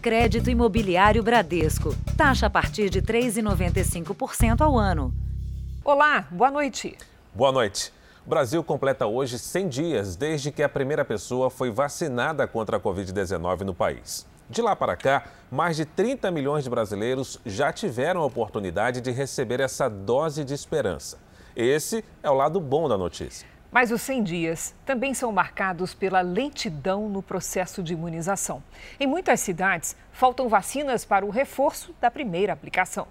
Crédito Imobiliário Bradesco. Taxa a partir de 3,95% ao ano. Olá, boa noite. Boa noite. O Brasil completa hoje 100 dias desde que a primeira pessoa foi vacinada contra a Covid-19 no país. De lá para cá, mais de 30 milhões de brasileiros já tiveram a oportunidade de receber essa dose de esperança. Esse é o lado bom da notícia. Mas os 100 dias também são marcados pela lentidão no processo de imunização. Em muitas cidades, faltam vacinas para o reforço da primeira aplicação.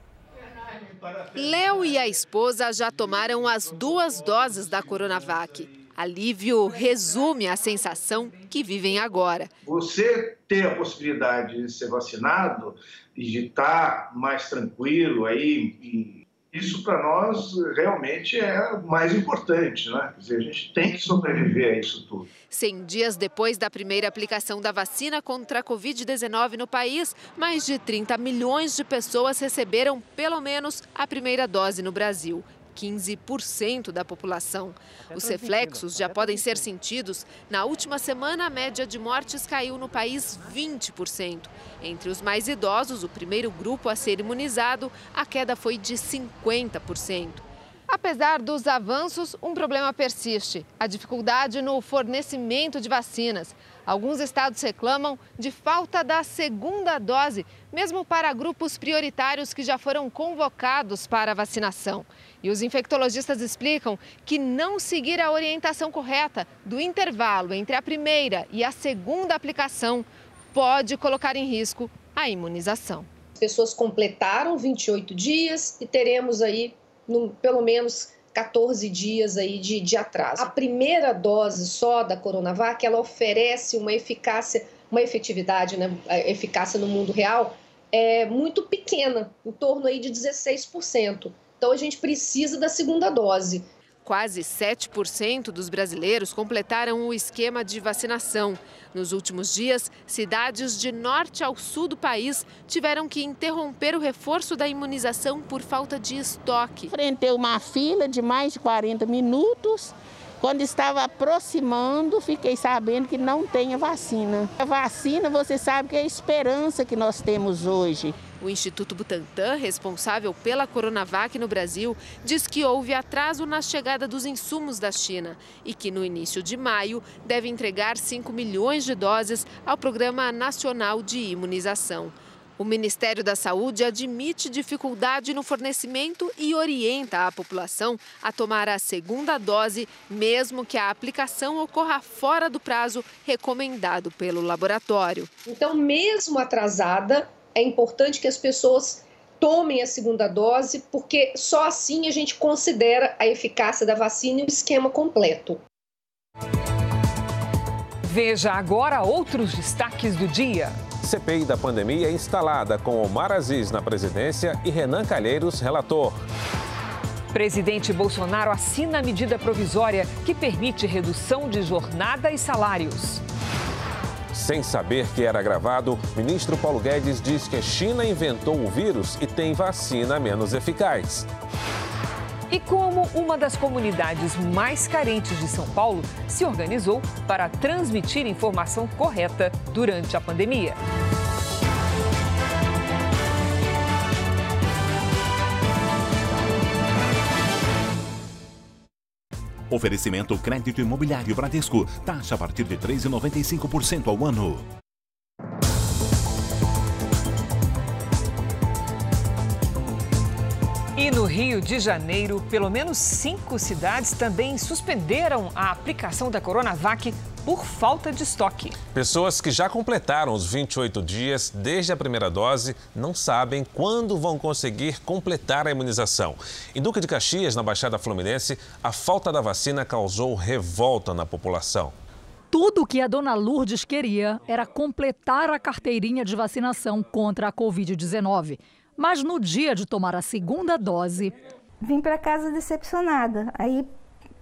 Léo e a esposa já tomaram as duas doses da Coronavac. Alívio resume a sensação que vivem agora. Você ter a possibilidade de ser vacinado e de estar mais tranquilo aí isso para nós realmente é o mais importante, né? Quer dizer, a gente tem que sobreviver a isso tudo. 100 dias depois da primeira aplicação da vacina contra a Covid-19 no país, mais de 30 milhões de pessoas receberam pelo menos a primeira dose no Brasil. 15% da população. Os reflexos já podem ser sentidos. Na última semana, a média de mortes caiu no país 20%. Entre os mais idosos, o primeiro grupo a ser imunizado, a queda foi de 50%. Apesar dos avanços, um problema persiste: a dificuldade no fornecimento de vacinas. Alguns estados reclamam de falta da segunda dose, mesmo para grupos prioritários que já foram convocados para a vacinação. E os infectologistas explicam que não seguir a orientação correta do intervalo entre a primeira e a segunda aplicação pode colocar em risco a imunização. As pessoas completaram 28 dias e teremos aí no, pelo menos 14 dias aí de, de atraso. A primeira dose só da Coronavac, ela oferece uma eficácia, uma efetividade, né, eficácia no mundo real é muito pequena, em torno aí de 16%. Então a gente precisa da segunda dose. Quase 7% dos brasileiros completaram o esquema de vacinação. Nos últimos dias, cidades de norte ao sul do país tiveram que interromper o reforço da imunização por falta de estoque. Enfrentei uma fila de mais de 40 minutos. Quando estava aproximando, fiquei sabendo que não tem a vacina. A vacina, você sabe que é a esperança que nós temos hoje. O Instituto Butantan, responsável pela Coronavac no Brasil, diz que houve atraso na chegada dos insumos da China e que no início de maio deve entregar 5 milhões de doses ao Programa Nacional de Imunização. O Ministério da Saúde admite dificuldade no fornecimento e orienta a população a tomar a segunda dose, mesmo que a aplicação ocorra fora do prazo recomendado pelo laboratório. Então, mesmo atrasada, é importante que as pessoas tomem a segunda dose, porque só assim a gente considera a eficácia da vacina e o esquema completo. Veja agora outros destaques do dia. CPI da pandemia é instalada com Omar Aziz na presidência e Renan Calheiros, relator. Presidente Bolsonaro assina a medida provisória que permite redução de jornada e salários. Sem saber que era gravado, ministro Paulo Guedes diz que a China inventou o vírus e tem vacina menos eficaz. E como uma das comunidades mais carentes de São Paulo se organizou para transmitir informação correta durante a pandemia. Oferecimento crédito imobiliário Bradesco. Taxa a partir de 3,95% ao ano. E no Rio de Janeiro, pelo menos cinco cidades também suspenderam a aplicação da Coronavac por falta de estoque. Pessoas que já completaram os 28 dias desde a primeira dose não sabem quando vão conseguir completar a imunização. Em Duque de Caxias, na Baixada Fluminense, a falta da vacina causou revolta na população. Tudo que a dona Lourdes queria era completar a carteirinha de vacinação contra a Covid-19. Mas no dia de tomar a segunda dose. Vim para casa decepcionada. Aí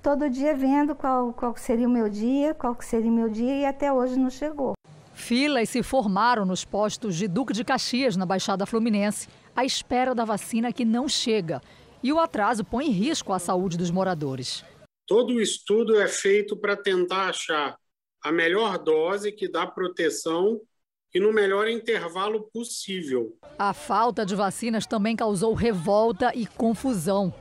todo dia vendo qual, qual seria o meu dia, qual seria o meu dia e até hoje não chegou. Filas se formaram nos postos de Duque de Caxias, na Baixada Fluminense, à espera da vacina que não chega. E o atraso põe em risco a saúde dos moradores. Todo o estudo é feito para tentar achar a melhor dose que dá proteção e no melhor intervalo possível. A falta de vacinas também causou revolta e confusão.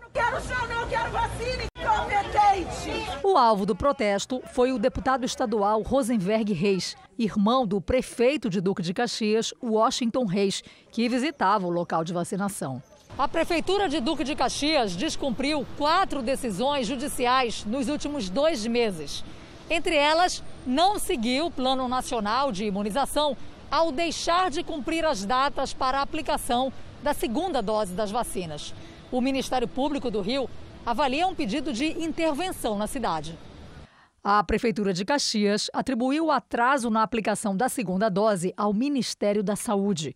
Não quero chão, não quero vacina incompetente! O alvo do protesto foi o deputado estadual Rosenberg Reis, irmão do prefeito de Duque de Caxias, Washington Reis, que visitava o local de vacinação. A Prefeitura de Duque de Caxias descumpriu quatro decisões judiciais nos últimos dois meses. Entre elas, não seguiu o Plano Nacional de Imunização ao deixar de cumprir as datas para a aplicação da segunda dose das vacinas. O Ministério Público do Rio avalia um pedido de intervenção na cidade. A Prefeitura de Caxias atribuiu o atraso na aplicação da segunda dose ao Ministério da Saúde.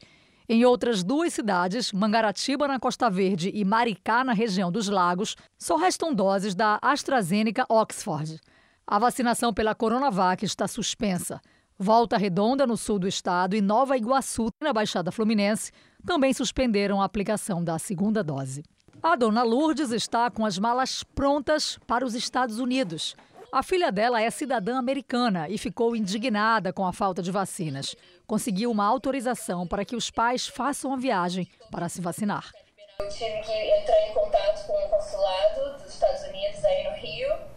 Em outras duas cidades, Mangaratiba, na Costa Verde, e Maricá, na região dos Lagos, só restam doses da AstraZeneca Oxford. A vacinação pela Coronavac está suspensa. Volta Redonda, no sul do estado, e Nova Iguaçu, na Baixada Fluminense, também suspenderam a aplicação da segunda dose. A dona Lourdes está com as malas prontas para os Estados Unidos. A filha dela é cidadã americana e ficou indignada com a falta de vacinas. Conseguiu uma autorização para que os pais façam a viagem para se vacinar. Eu tive que entrar em contato com o consulado dos Estados Unidos aí no Rio,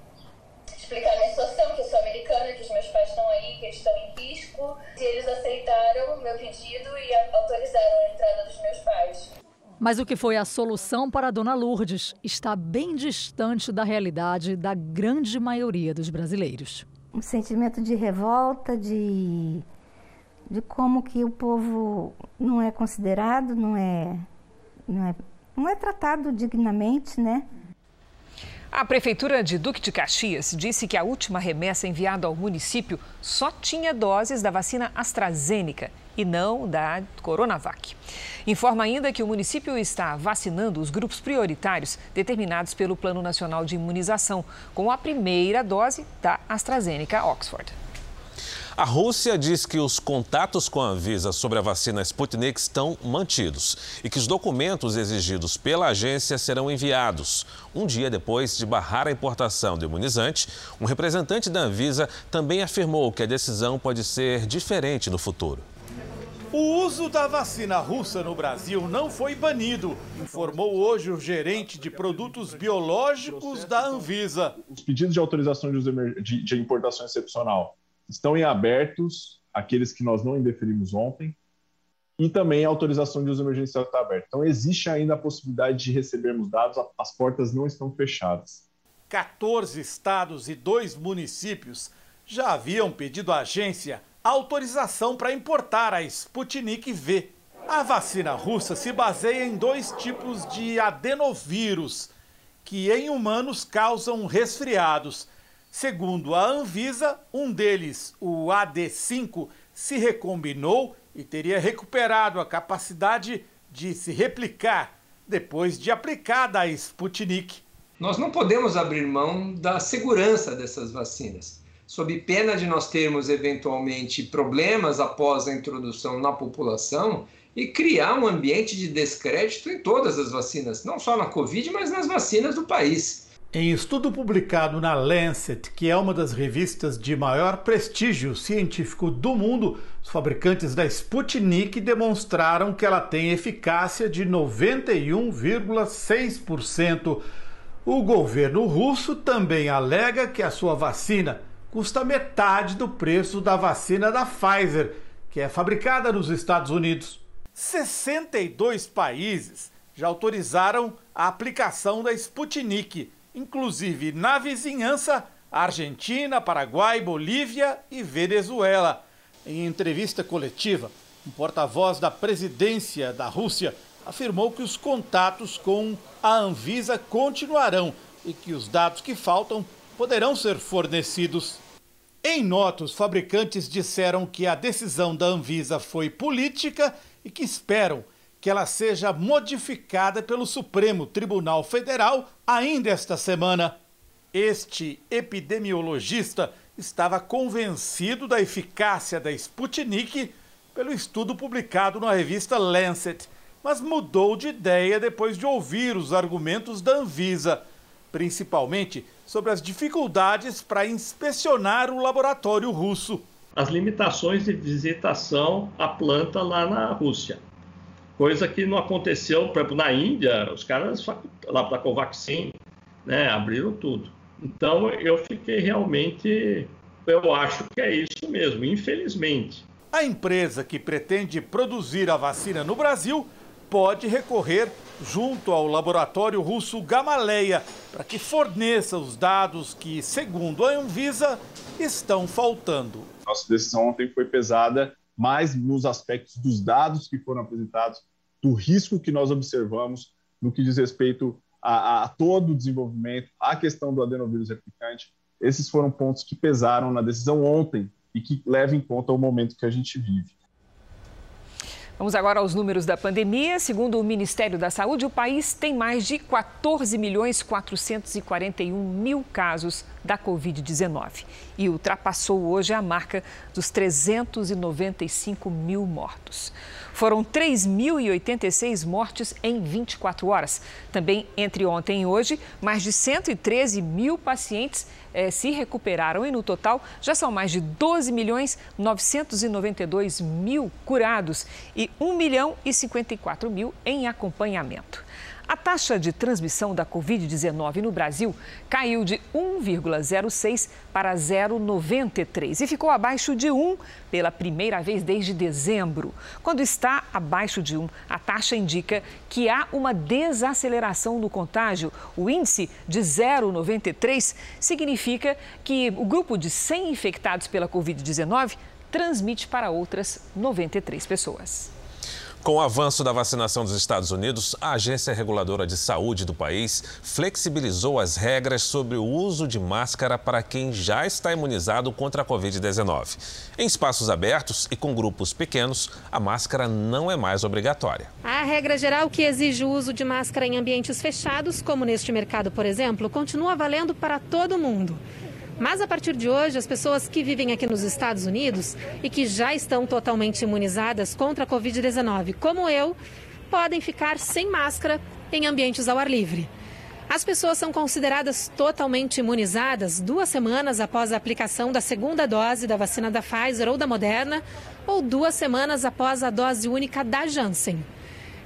explicar a minha situação, que eu sou americana, que os meus pais estão aí, que estão em risco. E eles aceitaram o meu pedido e autorizaram a entrada dos meus pais. Mas o que foi a solução para a dona Lourdes está bem distante da realidade da grande maioria dos brasileiros. Um sentimento de revolta, de, de como que o povo não é considerado, não é, não é, não é tratado dignamente, né? A Prefeitura de Duque de Caxias disse que a última remessa enviada ao município só tinha doses da vacina AstraZeneca e não da Coronavac. Informa ainda que o município está vacinando os grupos prioritários determinados pelo Plano Nacional de Imunização, com a primeira dose da AstraZeneca Oxford. A Rússia diz que os contatos com a Anvisa sobre a vacina Sputnik estão mantidos e que os documentos exigidos pela agência serão enviados. Um dia depois de barrar a importação do imunizante, um representante da Anvisa também afirmou que a decisão pode ser diferente no futuro. O uso da vacina russa no Brasil não foi banido, informou hoje o gerente de produtos biológicos da Anvisa. Os pedidos de autorização de, de, de importação excepcional estão em abertos, aqueles que nós não indeferimos ontem, e também a autorização de uso emergencial está aberta. Então, existe ainda a possibilidade de recebermos dados, as portas não estão fechadas. 14 estados e dois municípios já haviam pedido à agência autorização para importar a Sputnik V. A vacina russa se baseia em dois tipos de adenovírus, que em humanos causam resfriados Segundo a Anvisa, um deles, o AD5, se recombinou e teria recuperado a capacidade de se replicar depois de aplicada a Sputnik. Nós não podemos abrir mão da segurança dessas vacinas, sob pena de nós termos eventualmente problemas após a introdução na população e criar um ambiente de descrédito em todas as vacinas, não só na Covid, mas nas vacinas do país. Em estudo publicado na Lancet, que é uma das revistas de maior prestígio científico do mundo, os fabricantes da Sputnik demonstraram que ela tem eficácia de 91,6%. O governo russo também alega que a sua vacina custa metade do preço da vacina da Pfizer, que é fabricada nos Estados Unidos. 62 países já autorizaram a aplicação da Sputnik inclusive na vizinhança Argentina, Paraguai, Bolívia e Venezuela. Em entrevista coletiva, um porta-voz da presidência da Rússia afirmou que os contatos com a Anvisa continuarão e que os dados que faltam poderão ser fornecidos. Em nota, os fabricantes disseram que a decisão da Anvisa foi política e que esperam que ela seja modificada pelo Supremo Tribunal Federal ainda esta semana. Este epidemiologista estava convencido da eficácia da Sputnik pelo estudo publicado na revista Lancet, mas mudou de ideia depois de ouvir os argumentos da Anvisa, principalmente sobre as dificuldades para inspecionar o laboratório russo. as limitações de visitação à planta lá na Rússia. Coisa que não aconteceu, por exemplo, na Índia, os caras lá da Covaxin, né, abriram tudo. Então eu fiquei realmente, eu acho que é isso mesmo, infelizmente. A empresa que pretende produzir a vacina no Brasil pode recorrer junto ao laboratório russo Gamaleya para que forneça os dados que, segundo a Anvisa, estão faltando. Nossa decisão ontem foi pesada mais nos aspectos dos dados que foram apresentados, do risco que nós observamos no que diz respeito a, a todo o desenvolvimento, a questão do adenovírus replicante. Esses foram pontos que pesaram na decisão ontem e que levam em conta o momento que a gente vive. Vamos agora aos números da pandemia. Segundo o Ministério da Saúde, o país tem mais de 14 milhões 441 mil casos da Covid-19 e ultrapassou hoje a marca dos 395 mil mortos. Foram 3.086 mortes em 24 horas. Também entre ontem e hoje, mais de 113 mil pacientes eh, se recuperaram e no total já são mais de 12 milhões 992 mil curados e 1 milhão e 54 mil em acompanhamento. A taxa de transmissão da Covid-19 no Brasil caiu de 1,06 para 0,93 e ficou abaixo de 1 pela primeira vez desde dezembro. Quando está abaixo de 1, a taxa indica que há uma desaceleração no contágio. O índice de 0,93 significa que o grupo de 100 infectados pela Covid-19 transmite para outras 93 pessoas. Com o avanço da vacinação dos Estados Unidos, a Agência Reguladora de Saúde do país flexibilizou as regras sobre o uso de máscara para quem já está imunizado contra a Covid-19. Em espaços abertos e com grupos pequenos, a máscara não é mais obrigatória. A regra geral que exige o uso de máscara em ambientes fechados, como neste mercado, por exemplo, continua valendo para todo mundo. Mas a partir de hoje, as pessoas que vivem aqui nos Estados Unidos e que já estão totalmente imunizadas contra a Covid-19, como eu, podem ficar sem máscara em ambientes ao ar livre. As pessoas são consideradas totalmente imunizadas duas semanas após a aplicação da segunda dose da vacina da Pfizer ou da Moderna, ou duas semanas após a dose única da Janssen.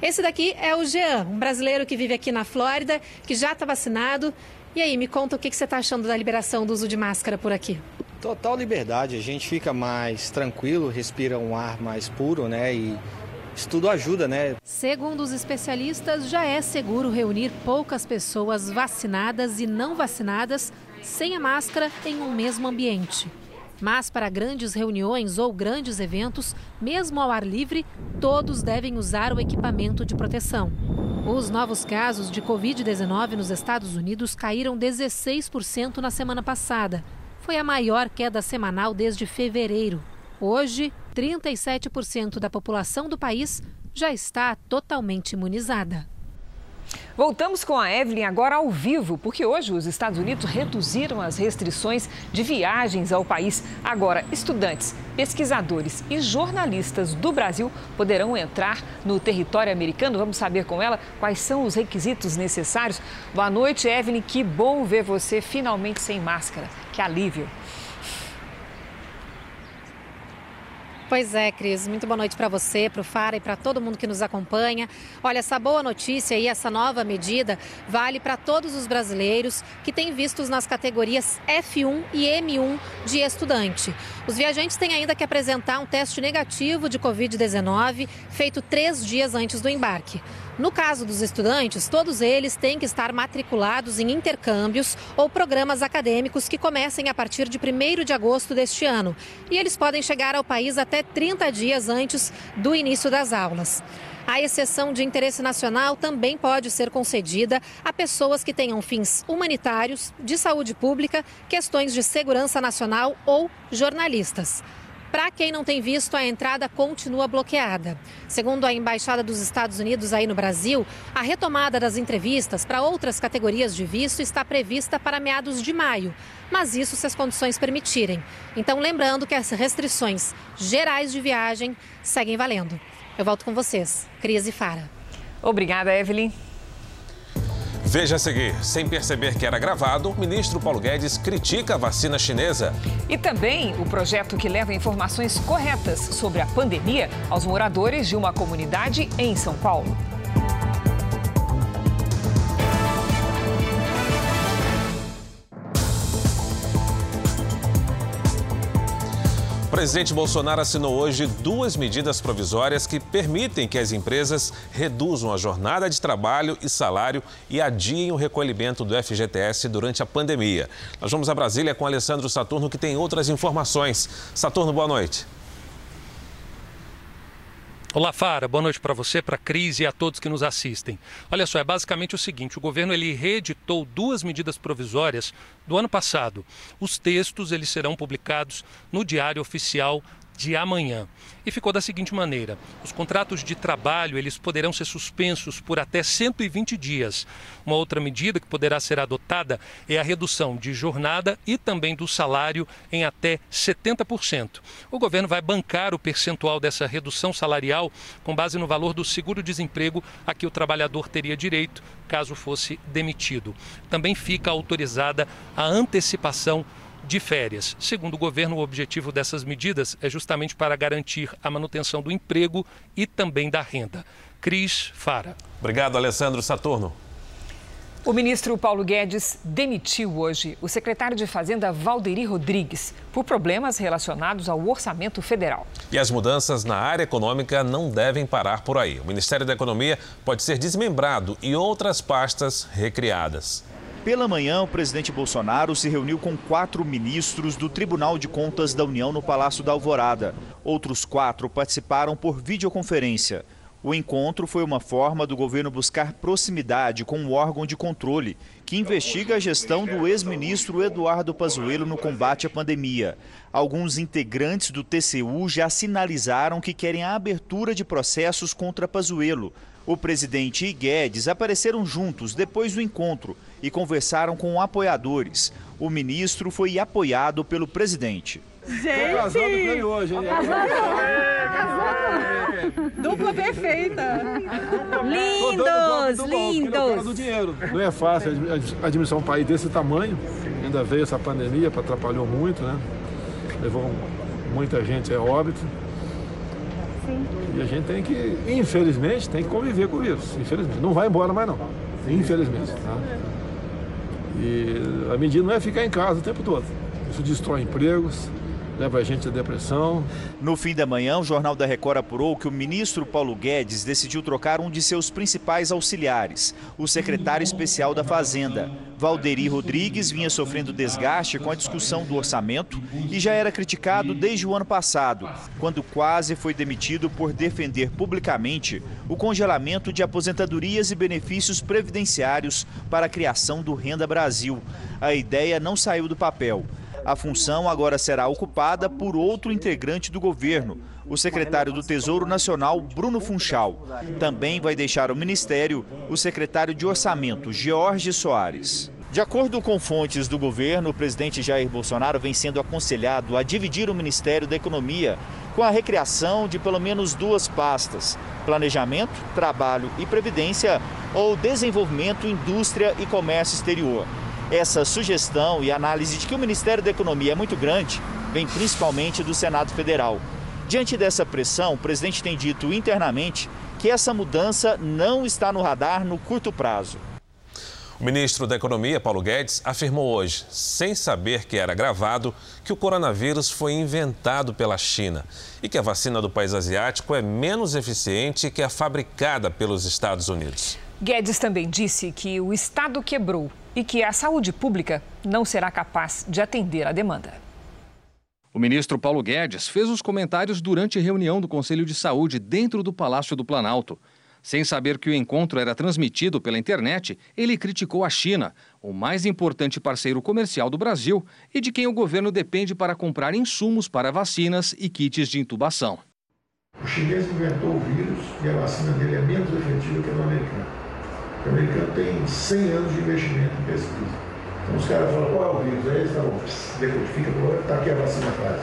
Esse daqui é o Jean, um brasileiro que vive aqui na Flórida, que já está vacinado e aí, me conta o que você está achando da liberação do uso de máscara por aqui. Total liberdade, a gente fica mais tranquilo, respira um ar mais puro, né? E isso tudo ajuda, né? Segundo os especialistas, já é seguro reunir poucas pessoas vacinadas e não vacinadas sem a máscara em um mesmo ambiente. Mas para grandes reuniões ou grandes eventos, mesmo ao ar livre, todos devem usar o equipamento de proteção. Os novos casos de Covid-19 nos Estados Unidos caíram 16% na semana passada. Foi a maior queda semanal desde fevereiro. Hoje, 37% da população do país já está totalmente imunizada. Voltamos com a Evelyn agora ao vivo, porque hoje os Estados Unidos reduziram as restrições de viagens ao país. Agora, estudantes, pesquisadores e jornalistas do Brasil poderão entrar no território americano. Vamos saber com ela quais são os requisitos necessários. Boa noite, Evelyn. Que bom ver você finalmente sem máscara. Que alívio. Pois é, Cris. Muito boa noite para você, para o Fara e para todo mundo que nos acompanha. Olha, essa boa notícia e essa nova medida vale para todos os brasileiros que têm vistos nas categorias F1 e M1 de estudante. Os viajantes têm ainda que apresentar um teste negativo de Covid-19 feito três dias antes do embarque. No caso dos estudantes, todos eles têm que estar matriculados em intercâmbios ou programas acadêmicos que comecem a partir de 1 de agosto deste ano. E eles podem chegar ao país até 30 dias antes do início das aulas. A exceção de interesse nacional também pode ser concedida a pessoas que tenham fins humanitários, de saúde pública, questões de segurança nacional ou jornalistas. Para quem não tem visto, a entrada continua bloqueada. Segundo a Embaixada dos Estados Unidos aí no Brasil, a retomada das entrevistas para outras categorias de visto está prevista para meados de maio, mas isso se as condições permitirem. Então, lembrando que as restrições gerais de viagem seguem valendo. Eu volto com vocês, Cris e Fara. Obrigada, Evelyn. Veja a seguir: sem perceber que era gravado, o ministro Paulo Guedes critica a vacina chinesa. E também o projeto que leva informações corretas sobre a pandemia aos moradores de uma comunidade em São Paulo. O presidente Bolsonaro assinou hoje duas medidas provisórias que permitem que as empresas reduzam a jornada de trabalho e salário e adiem o recolhimento do FGTS durante a pandemia. Nós vamos a Brasília com Alessandro Saturno, que tem outras informações. Saturno, boa noite. Olá, Fara. Boa noite para você, para a Cris e a todos que nos assistem. Olha só, é basicamente o seguinte: o governo ele reeditou duas medidas provisórias do ano passado. Os textos eles serão publicados no Diário Oficial de amanhã. E ficou da seguinte maneira: os contratos de trabalho eles poderão ser suspensos por até 120 dias. Uma outra medida que poderá ser adotada é a redução de jornada e também do salário em até 70%. O governo vai bancar o percentual dessa redução salarial com base no valor do seguro-desemprego a que o trabalhador teria direito caso fosse demitido. Também fica autorizada a antecipação de férias. Segundo o governo, o objetivo dessas medidas é justamente para garantir a manutenção do emprego e também da renda. Cris Fara. Obrigado, Alessandro Saturno. O ministro Paulo Guedes demitiu hoje o secretário de Fazenda Valderi Rodrigues por problemas relacionados ao orçamento federal. E as mudanças na área econômica não devem parar por aí. O Ministério da Economia pode ser desmembrado e outras pastas recriadas. Pela manhã, o presidente Bolsonaro se reuniu com quatro ministros do Tribunal de Contas da União no Palácio da Alvorada. Outros quatro participaram por videoconferência. O encontro foi uma forma do governo buscar proximidade com o órgão de controle, que investiga a gestão do ex-ministro Eduardo Pazuello no combate à pandemia. Alguns integrantes do TCU já sinalizaram que querem a abertura de processos contra Pazuello. O presidente e Guedes apareceram juntos depois do encontro e conversaram com apoiadores. O ministro foi apoiado pelo presidente. Gente! Casado hoje, hein? Dupla perfeita! Lindos, lindos! Não é fácil administrar um país desse tamanho. Ainda veio essa pandemia, atrapalhou muito, né? Levou muita gente a óbito. E a gente tem que, infelizmente, tem que conviver com o vírus. Infelizmente. Não vai embora mais não. Infelizmente. Tá? E a medida não é ficar em casa o tempo todo. Isso destrói empregos, leva a gente à depressão. No fim da manhã, o Jornal da Record apurou que o ministro Paulo Guedes decidiu trocar um de seus principais auxiliares, o secretário especial da Fazenda. Valderi Rodrigues vinha sofrendo desgaste com a discussão do orçamento e já era criticado desde o ano passado, quando quase foi demitido por defender publicamente o congelamento de aposentadorias e benefícios previdenciários para a criação do Renda Brasil. A ideia não saiu do papel. A função agora será ocupada por outro integrante do governo, o secretário do Tesouro Nacional, Bruno Funchal. Também vai deixar o ministério o secretário de Orçamento, George Soares. De acordo com fontes do governo, o presidente Jair Bolsonaro vem sendo aconselhado a dividir o Ministério da Economia com a recriação de pelo menos duas pastas: Planejamento, Trabalho e Previdência ou Desenvolvimento, Indústria e Comércio Exterior. Essa sugestão e análise de que o Ministério da Economia é muito grande vem principalmente do Senado Federal. Diante dessa pressão, o presidente tem dito internamente que essa mudança não está no radar no curto prazo. O ministro da Economia, Paulo Guedes, afirmou hoje, sem saber que era gravado, que o coronavírus foi inventado pela China e que a vacina do país asiático é menos eficiente que a fabricada pelos Estados Unidos. Guedes também disse que o Estado quebrou e que a saúde pública não será capaz de atender a demanda. O ministro Paulo Guedes fez os comentários durante a reunião do Conselho de Saúde dentro do Palácio do Planalto. Sem saber que o encontro era transmitido pela internet, ele criticou a China, o mais importante parceiro comercial do Brasil e de quem o governo depende para comprar insumos para vacinas e kits de intubação. O chinês inventou o vírus e a vacina dele é menos efetiva que a do americano. O americano tem 100 anos de investimento em pesquisa. Então os caras falam, qual é o vírus? Aí eles falam, decodifica, está aqui a vacina faz.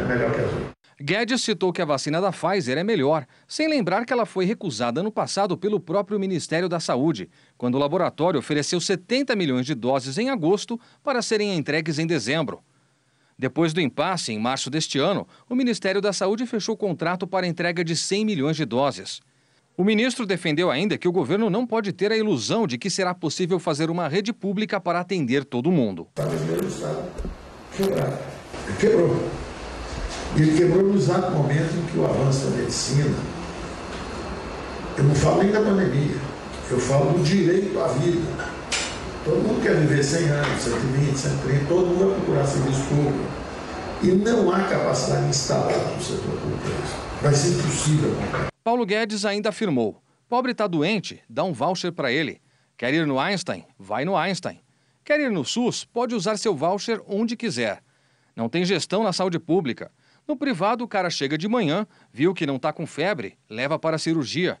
É melhor que as outras. Guedes citou que a vacina da Pfizer é melhor, sem lembrar que ela foi recusada no passado pelo próprio Ministério da Saúde, quando o laboratório ofereceu 70 milhões de doses em agosto para serem entregues em dezembro. Depois do impasse, em março deste ano, o Ministério da Saúde fechou contrato para entrega de 100 milhões de doses. O ministro defendeu ainda que o governo não pode ter a ilusão de que será possível fazer uma rede pública para atender todo mundo. Quebrou. E ele quebrou no exato momento em que o avanço da medicina, eu não falo nem da pandemia, eu falo do direito à vida. Todo mundo quer viver 100 anos, 120, 130, todo mundo vai procurar serviço público. E não há capacidade instalada no setor público. Vai ser impossível. Paulo Guedes ainda afirmou: pobre está doente, dá um voucher para ele. Quer ir no Einstein? Vai no Einstein. Quer ir no SUS? Pode usar seu voucher onde quiser. Não tem gestão na saúde pública. No privado, o cara chega de manhã, viu que não está com febre, leva para a cirurgia.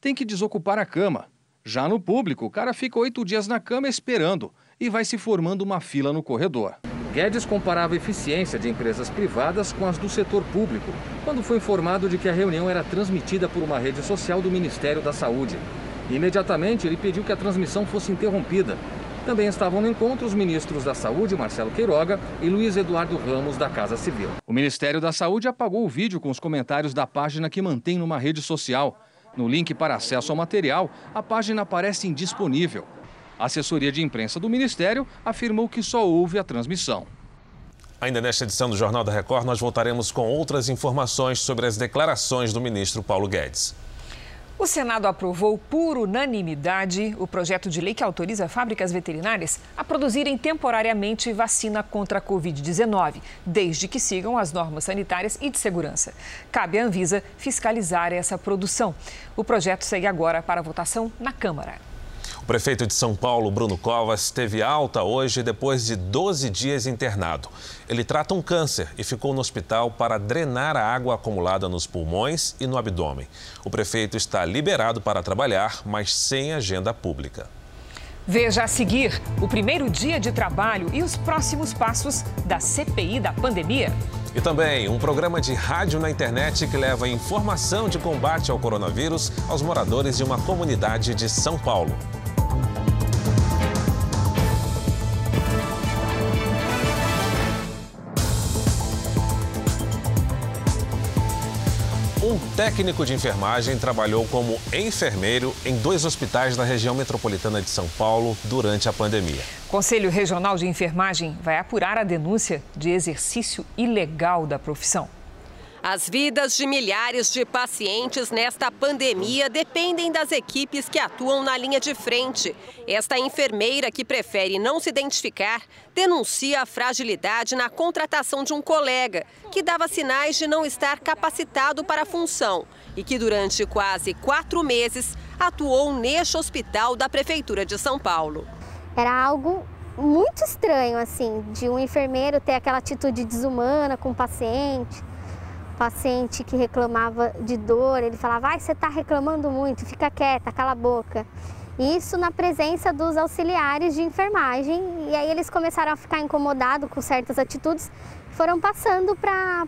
Tem que desocupar a cama. Já no público, o cara fica oito dias na cama esperando e vai se formando uma fila no corredor. Guedes comparava a eficiência de empresas privadas com as do setor público, quando foi informado de que a reunião era transmitida por uma rede social do Ministério da Saúde. Imediatamente, ele pediu que a transmissão fosse interrompida. Também estavam no encontro os ministros da Saúde, Marcelo Queiroga, e Luiz Eduardo Ramos, da Casa Civil. O Ministério da Saúde apagou o vídeo com os comentários da página que mantém numa rede social. No link para acesso ao material, a página aparece indisponível. A assessoria de imprensa do Ministério afirmou que só houve a transmissão. Ainda nesta edição do Jornal da Record, nós voltaremos com outras informações sobre as declarações do ministro Paulo Guedes. O Senado aprovou por unanimidade o projeto de lei que autoriza fábricas veterinárias a produzirem temporariamente vacina contra a Covid-19, desde que sigam as normas sanitárias e de segurança. Cabe à Anvisa fiscalizar essa produção. O projeto segue agora para votação na Câmara. O prefeito de São Paulo, Bruno Covas, teve alta hoje depois de 12 dias internado. Ele trata um câncer e ficou no hospital para drenar a água acumulada nos pulmões e no abdômen. O prefeito está liberado para trabalhar, mas sem agenda pública. Veja a seguir o primeiro dia de trabalho e os próximos passos da CPI da pandemia. E também um programa de rádio na internet que leva informação de combate ao coronavírus aos moradores de uma comunidade de São Paulo. Um técnico de enfermagem trabalhou como enfermeiro em dois hospitais da região metropolitana de São Paulo durante a pandemia. O Conselho Regional de Enfermagem vai apurar a denúncia de exercício ilegal da profissão. As vidas de milhares de pacientes nesta pandemia dependem das equipes que atuam na linha de frente. Esta enfermeira, que prefere não se identificar, denuncia a fragilidade na contratação de um colega, que dava sinais de não estar capacitado para a função e que, durante quase quatro meses, atuou neste hospital da Prefeitura de São Paulo. Era algo muito estranho, assim, de um enfermeiro ter aquela atitude desumana com o paciente paciente que reclamava de dor, ele falava, ai, você está reclamando muito, fica quieta, cala a boca. Isso na presença dos auxiliares de enfermagem, e aí eles começaram a ficar incomodados com certas atitudes, foram passando para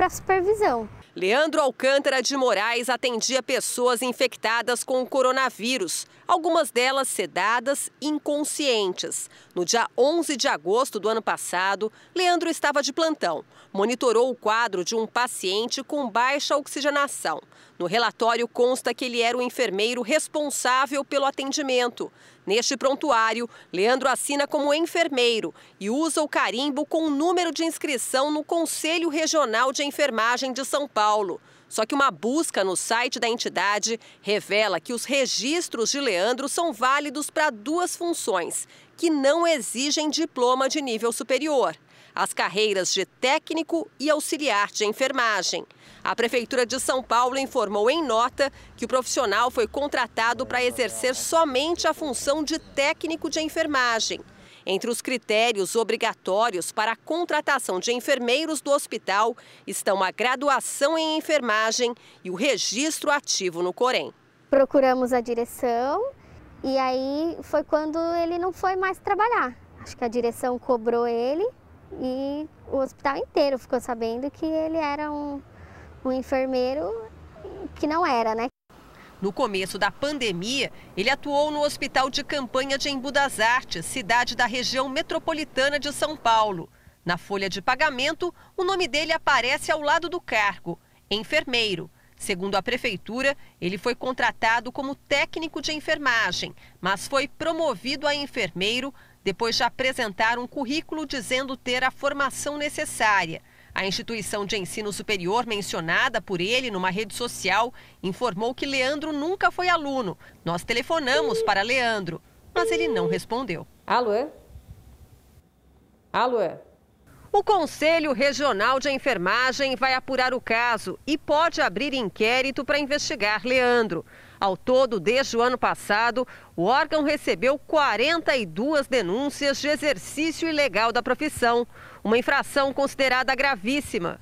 a supervisão. Leandro Alcântara de Moraes atendia pessoas infectadas com o coronavírus, algumas delas sedadas inconscientes. No dia 11 de agosto do ano passado, Leandro estava de plantão. Monitorou o quadro de um paciente com baixa oxigenação. No relatório consta que ele era o enfermeiro responsável pelo atendimento. Neste prontuário, Leandro assina como enfermeiro e usa o carimbo com o número de inscrição no Conselho Regional de Enfermagem de São Paulo. Só que uma busca no site da entidade revela que os registros de Leandro são válidos para duas funções, que não exigem diploma de nível superior: as carreiras de técnico e auxiliar de enfermagem. A Prefeitura de São Paulo informou em nota que o profissional foi contratado para exercer somente a função de técnico de enfermagem. Entre os critérios obrigatórios para a contratação de enfermeiros do hospital estão a graduação em enfermagem e o registro ativo no Corém. Procuramos a direção e aí foi quando ele não foi mais trabalhar. Acho que a direção cobrou ele e o hospital inteiro ficou sabendo que ele era um um enfermeiro que não era, né? No começo da pandemia, ele atuou no Hospital de Campanha de Embu das Artes, cidade da região metropolitana de São Paulo. Na folha de pagamento, o nome dele aparece ao lado do cargo, enfermeiro. Segundo a prefeitura, ele foi contratado como técnico de enfermagem, mas foi promovido a enfermeiro depois de apresentar um currículo dizendo ter a formação necessária. A instituição de ensino superior mencionada por ele numa rede social informou que Leandro nunca foi aluno. Nós telefonamos para Leandro, mas ele não respondeu. Alô? Alô? O Conselho Regional de Enfermagem vai apurar o caso e pode abrir inquérito para investigar Leandro. Ao todo, desde o ano passado, o órgão recebeu 42 denúncias de exercício ilegal da profissão uma infração considerada gravíssima.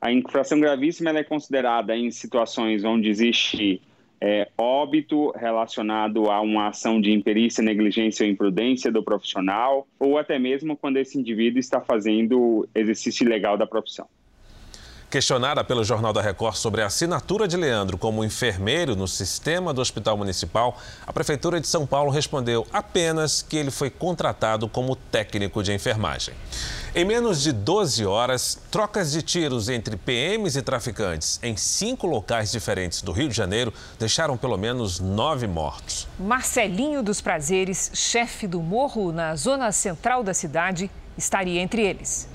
A infração gravíssima é considerada em situações onde existe é, óbito relacionado a uma ação de imperícia, negligência ou imprudência do profissional, ou até mesmo quando esse indivíduo está fazendo exercício ilegal da profissão. Questionada pelo Jornal da Record sobre a assinatura de Leandro como enfermeiro no sistema do Hospital Municipal, a Prefeitura de São Paulo respondeu apenas que ele foi contratado como técnico de enfermagem. Em menos de 12 horas, trocas de tiros entre PMs e traficantes em cinco locais diferentes do Rio de Janeiro deixaram pelo menos nove mortos. Marcelinho dos Prazeres, chefe do morro na zona central da cidade, estaria entre eles.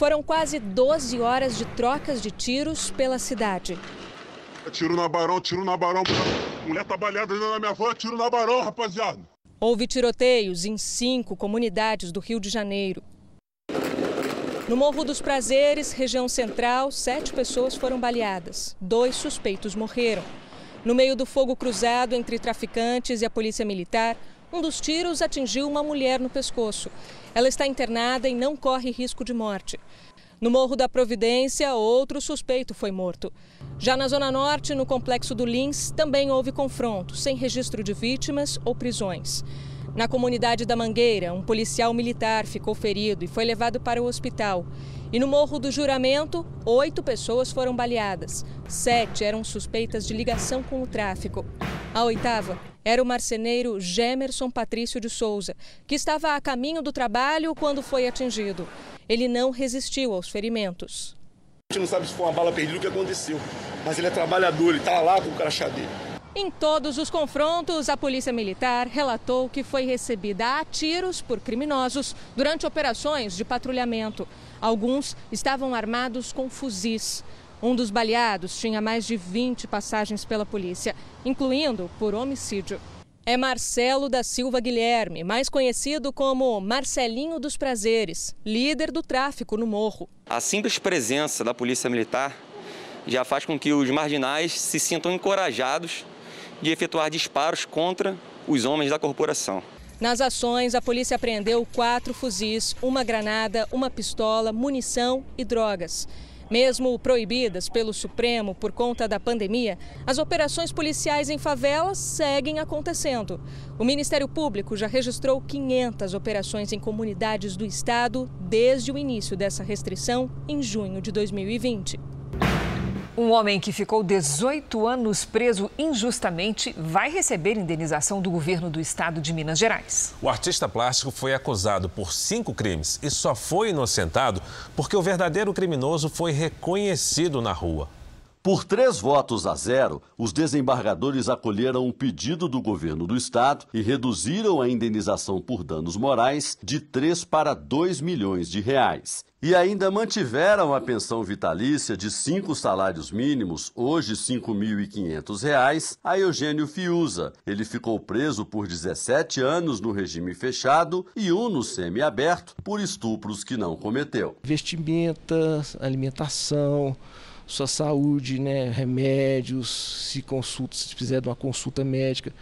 Foram quase 12 horas de trocas de tiros pela cidade. Tiro na Barão, tiro na Barão. Mulher tá balhada na minha avó, tiro na Barão, rapaziada. Houve tiroteios em cinco comunidades do Rio de Janeiro. No Morro dos Prazeres, região central, sete pessoas foram baleadas. Dois suspeitos morreram. No meio do fogo cruzado entre traficantes e a polícia militar, um dos tiros atingiu uma mulher no pescoço. Ela está internada e não corre risco de morte. No Morro da Providência, outro suspeito foi morto. Já na Zona Norte, no complexo do Lins, também houve confronto, sem registro de vítimas ou prisões. Na comunidade da Mangueira, um policial militar ficou ferido e foi levado para o hospital. E no Morro do Juramento, oito pessoas foram baleadas. Sete eram suspeitas de ligação com o tráfico. A oitava era o marceneiro Gemerson Patrício de Souza, que estava a caminho do trabalho quando foi atingido. Ele não resistiu aos ferimentos. A gente não sabe se foi uma bala perdida o que aconteceu, mas ele é trabalhador, ele está lá com o crachá dele. Em todos os confrontos, a Polícia Militar relatou que foi recebida a tiros por criminosos durante operações de patrulhamento. Alguns estavam armados com fuzis. Um dos baleados tinha mais de 20 passagens pela polícia, incluindo por homicídio. É Marcelo da Silva Guilherme, mais conhecido como Marcelinho dos Prazeres, líder do tráfico no morro. A simples presença da Polícia Militar já faz com que os marginais se sintam encorajados de efetuar disparos contra os homens da corporação. Nas ações, a polícia apreendeu quatro fuzis, uma granada, uma pistola, munição e drogas. Mesmo proibidas pelo Supremo por conta da pandemia, as operações policiais em favelas seguem acontecendo. O Ministério Público já registrou 500 operações em comunidades do estado desde o início dessa restrição, em junho de 2020. Um homem que ficou 18 anos preso injustamente vai receber indenização do governo do estado de Minas Gerais. O artista plástico foi acusado por cinco crimes e só foi inocentado porque o verdadeiro criminoso foi reconhecido na rua. Por três votos a zero, os desembargadores acolheram um pedido do governo do estado e reduziram a indenização por danos morais de 3 para 2 milhões de reais. E ainda mantiveram a pensão vitalícia de cinco salários mínimos, hoje R$ 5.500, a Eugênio Fiuza. Ele ficou preso por 17 anos no regime fechado e um no semiaberto por estupros que não cometeu. Vestimenta, alimentação, sua saúde, né, remédios, se consulta, se fizer uma consulta médica.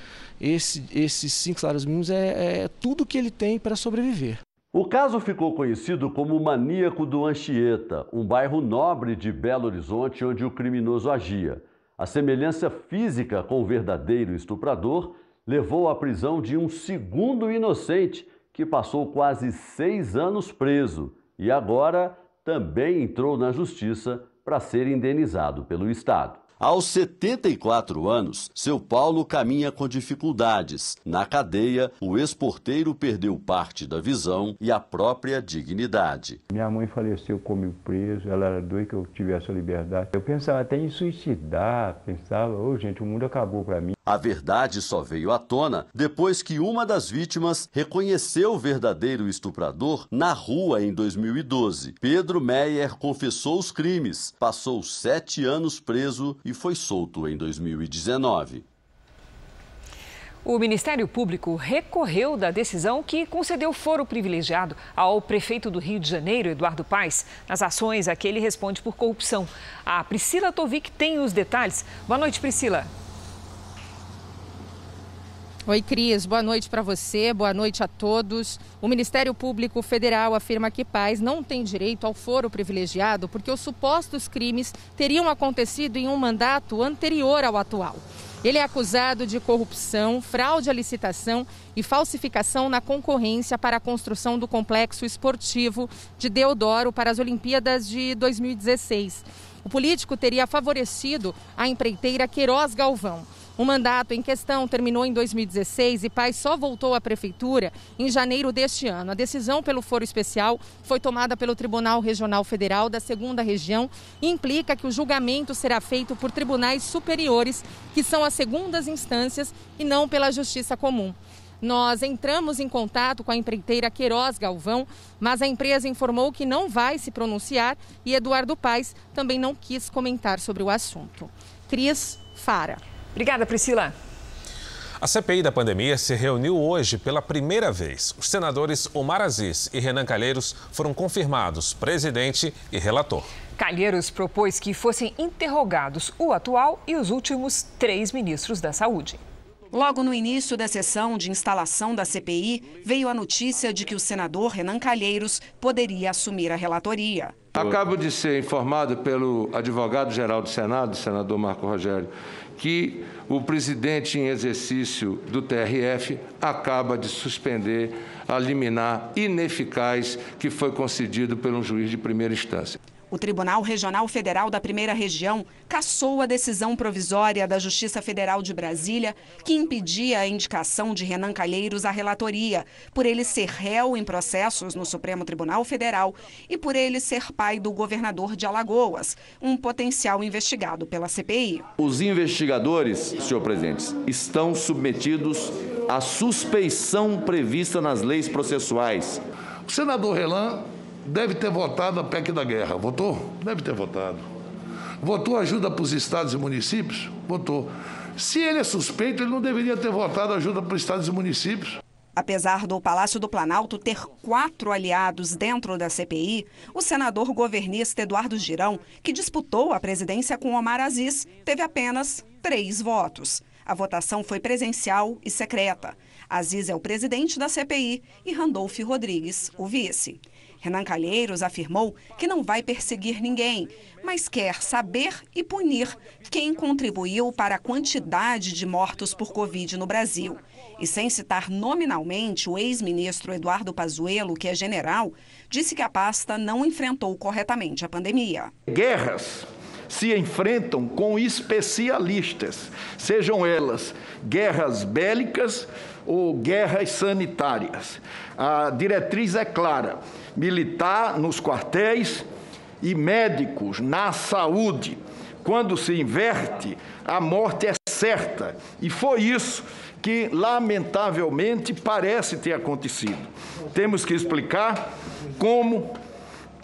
Esse, esses cinco salários mínimos é, é tudo que ele tem para sobreviver. O caso ficou conhecido como o Maníaco do Anchieta, um bairro nobre de Belo Horizonte onde o criminoso agia. A semelhança física com o verdadeiro estuprador levou à prisão de um segundo inocente que passou quase seis anos preso e agora também entrou na justiça para ser indenizado pelo Estado. Aos 74 anos, seu Paulo caminha com dificuldades. Na cadeia, o ex-porteiro perdeu parte da visão e a própria dignidade. Minha mãe faleceu comigo preso, ela era doida que eu tivesse a liberdade. Eu pensava até em suicidar, pensava, ô oh, gente, o mundo acabou para mim. A verdade só veio à tona depois que uma das vítimas reconheceu o verdadeiro estuprador na rua em 2012. Pedro Meyer confessou os crimes, passou sete anos preso e foi solto em 2019. O Ministério Público recorreu da decisão que concedeu foro privilegiado ao prefeito do Rio de Janeiro, Eduardo Paes, nas ações a que ele responde por corrupção. A Priscila Tovic tem os detalhes. Boa noite, Priscila. Oi, Cris. Boa noite para você, boa noite a todos. O Ministério Público Federal afirma que Paz não tem direito ao foro privilegiado porque os supostos crimes teriam acontecido em um mandato anterior ao atual. Ele é acusado de corrupção, fraude à licitação e falsificação na concorrência para a construção do complexo esportivo de Deodoro para as Olimpíadas de 2016. O político teria favorecido a empreiteira Queiroz Galvão. O mandato em questão terminou em 2016 e Paz só voltou à prefeitura em janeiro deste ano. A decisão pelo foro especial foi tomada pelo Tribunal Regional Federal da Segunda Região e implica que o julgamento será feito por tribunais superiores, que são as segundas instâncias, e não pela Justiça Comum. Nós entramos em contato com a empreiteira Queiroz Galvão, mas a empresa informou que não vai se pronunciar e Eduardo Paes também não quis comentar sobre o assunto. Cris Fara. Obrigada, Priscila. A CPI da pandemia se reuniu hoje pela primeira vez. Os senadores Omar Aziz e Renan Calheiros foram confirmados presidente e relator. Calheiros propôs que fossem interrogados o atual e os últimos três ministros da Saúde. Logo no início da sessão de instalação da CPI, veio a notícia de que o senador Renan Calheiros poderia assumir a relatoria. Acabo de ser informado pelo advogado-geral do Senado, senador Marco Rogério, que o presidente em exercício do TRF acaba de suspender a liminar ineficaz que foi concedido um juiz de primeira instância. O Tribunal Regional Federal da Primeira Região cassou a decisão provisória da Justiça Federal de Brasília que impedia a indicação de Renan Calheiros à relatoria, por ele ser réu em processos no Supremo Tribunal Federal e por ele ser pai do governador de Alagoas, um potencial investigado pela CPI. Os investigadores, senhor presidente, estão submetidos à suspeição prevista nas leis processuais. O senador Renan deve ter votado a PEC da guerra. Votou? Deve ter votado. Votou ajuda para os estados e municípios? Votou. Se ele é suspeito, ele não deveria ter votado ajuda para os estados e municípios. Apesar do Palácio do Planalto ter quatro aliados dentro da CPI, o senador governista Eduardo Girão, que disputou a presidência com Omar Aziz, teve apenas três votos. A votação foi presencial e secreta. Aziz é o presidente da CPI e Randolph Rodrigues, o vice. Renan Calheiros afirmou que não vai perseguir ninguém, mas quer saber e punir quem contribuiu para a quantidade de mortos por Covid no Brasil. E sem citar nominalmente o ex-ministro Eduardo Pazuello, que é general, disse que a pasta não enfrentou corretamente a pandemia. Guerras se enfrentam com especialistas, sejam elas guerras bélicas ou guerras sanitárias. A diretriz é clara: militar nos quartéis e médicos na saúde. Quando se inverte, a morte é certa. E foi isso que, lamentavelmente, parece ter acontecido. Temos que explicar como,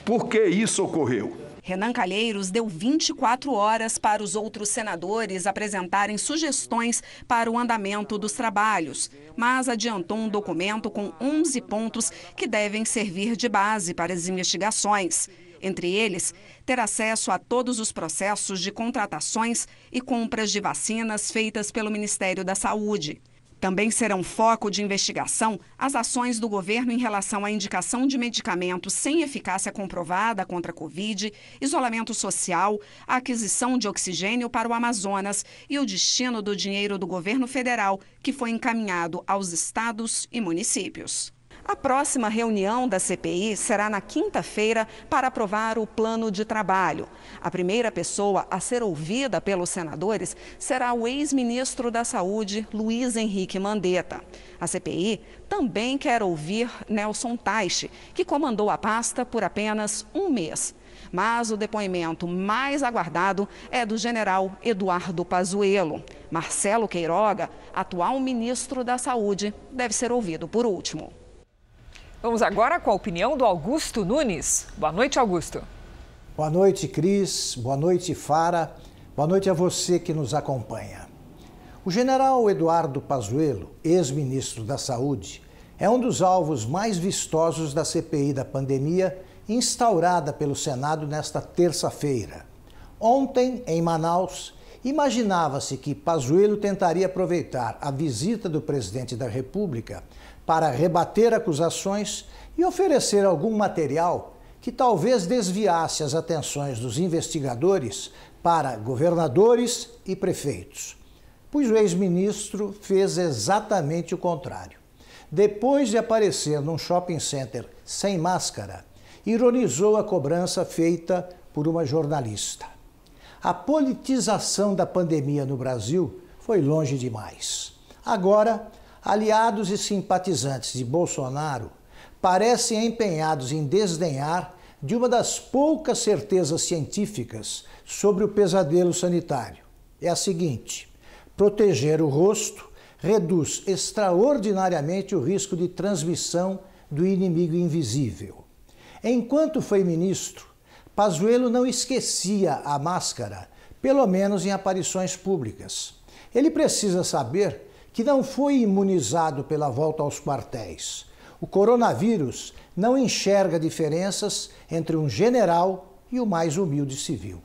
por que isso ocorreu. Renan Calheiros deu 24 horas para os outros senadores apresentarem sugestões para o andamento dos trabalhos, mas adiantou um documento com 11 pontos que devem servir de base para as investigações. Entre eles, ter acesso a todos os processos de contratações e compras de vacinas feitas pelo Ministério da Saúde. Também serão foco de investigação as ações do governo em relação à indicação de medicamentos sem eficácia comprovada contra a Covid, isolamento social, a aquisição de oxigênio para o Amazonas e o destino do dinheiro do governo federal que foi encaminhado aos estados e municípios. A próxima reunião da CPI será na quinta-feira para aprovar o plano de trabalho. A primeira pessoa a ser ouvida pelos senadores será o ex-ministro da Saúde, Luiz Henrique Mandetta. A CPI também quer ouvir Nelson Taixe, que comandou a pasta por apenas um mês. Mas o depoimento mais aguardado é do general Eduardo Pazuello. Marcelo Queiroga, atual ministro da Saúde, deve ser ouvido por último. Vamos agora com a opinião do Augusto Nunes. Boa noite, Augusto. Boa noite, Cris. Boa noite, Fara. Boa noite a você que nos acompanha. O general Eduardo Pazuello, ex-ministro da Saúde, é um dos alvos mais vistosos da CPI da pandemia instaurada pelo Senado nesta terça-feira. Ontem, em Manaus, imaginava-se que Pazuello tentaria aproveitar a visita do presidente da República para rebater acusações e oferecer algum material que talvez desviasse as atenções dos investigadores para governadores e prefeitos. Pois o ex-ministro fez exatamente o contrário. Depois de aparecer num shopping center sem máscara, ironizou a cobrança feita por uma jornalista. A politização da pandemia no Brasil foi longe demais. Agora, aliados e simpatizantes de Bolsonaro parecem empenhados em desdenhar de uma das poucas certezas científicas sobre o pesadelo sanitário. É a seguinte: proteger o rosto reduz extraordinariamente o risco de transmissão do inimigo invisível. Enquanto foi ministro, Pazuello não esquecia a máscara, pelo menos em aparições públicas. Ele precisa saber que não foi imunizado pela volta aos quartéis. O coronavírus não enxerga diferenças entre um general e o mais humilde civil.